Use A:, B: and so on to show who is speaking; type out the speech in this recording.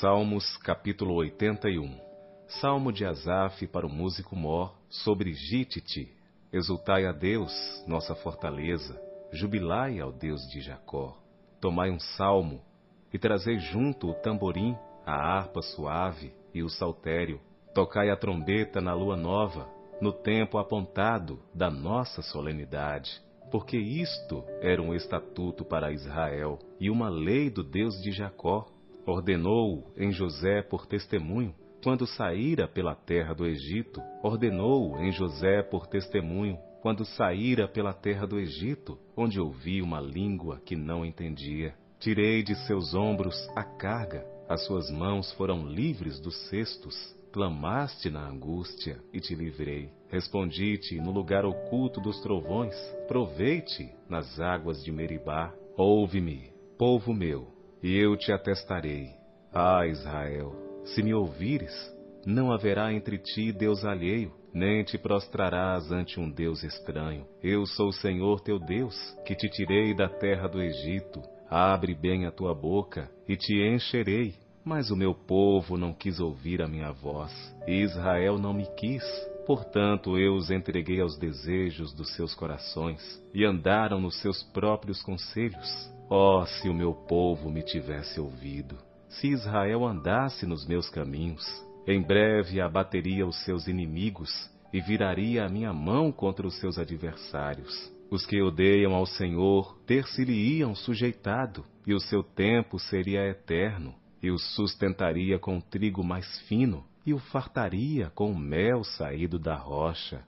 A: Salmos capítulo 81 Salmo de Asaf para o músico mor sobre Gitite. Exultai a Deus, nossa fortaleza, jubilai ao Deus de Jacó. Tomai um salmo e trazei junto o tamborim, a harpa suave e o saltério. Tocai a trombeta na lua nova, no tempo apontado da nossa solenidade porque isto era um estatuto para Israel e uma lei do Deus de Jacó. Ordenou em José por testemunho, quando saíra pela terra do Egito, ordenou em José por testemunho, quando saíra pela terra do Egito, onde ouvi uma língua que não entendia. Tirei de seus ombros a carga, as suas mãos foram livres dos cestos. Clamaste na angústia e te livrei. Respondi-te no lugar oculto dos trovões. Provei-te nas águas de Meribá. Ouve-me, povo meu, e eu te atestarei. Ah, Israel, se me ouvires, não haverá entre ti Deus alheio, nem te prostrarás ante um Deus estranho. Eu sou o Senhor teu Deus, que te tirei da terra do Egito. Abre bem a tua boca, e te encherei mas o meu povo não quis ouvir a minha voz, e Israel não me quis. Portanto, eu os entreguei aos desejos dos seus corações, e andaram nos seus próprios conselhos. Oh, se o meu povo me tivesse ouvido! Se Israel andasse nos meus caminhos, em breve abateria os seus inimigos e viraria a minha mão contra os seus adversários. Os que odeiam ao Senhor ter-se-lhe-iam sujeitado, e o seu tempo seria eterno e o sustentaria com trigo mais fino, e o fartaria com mel saído da rocha.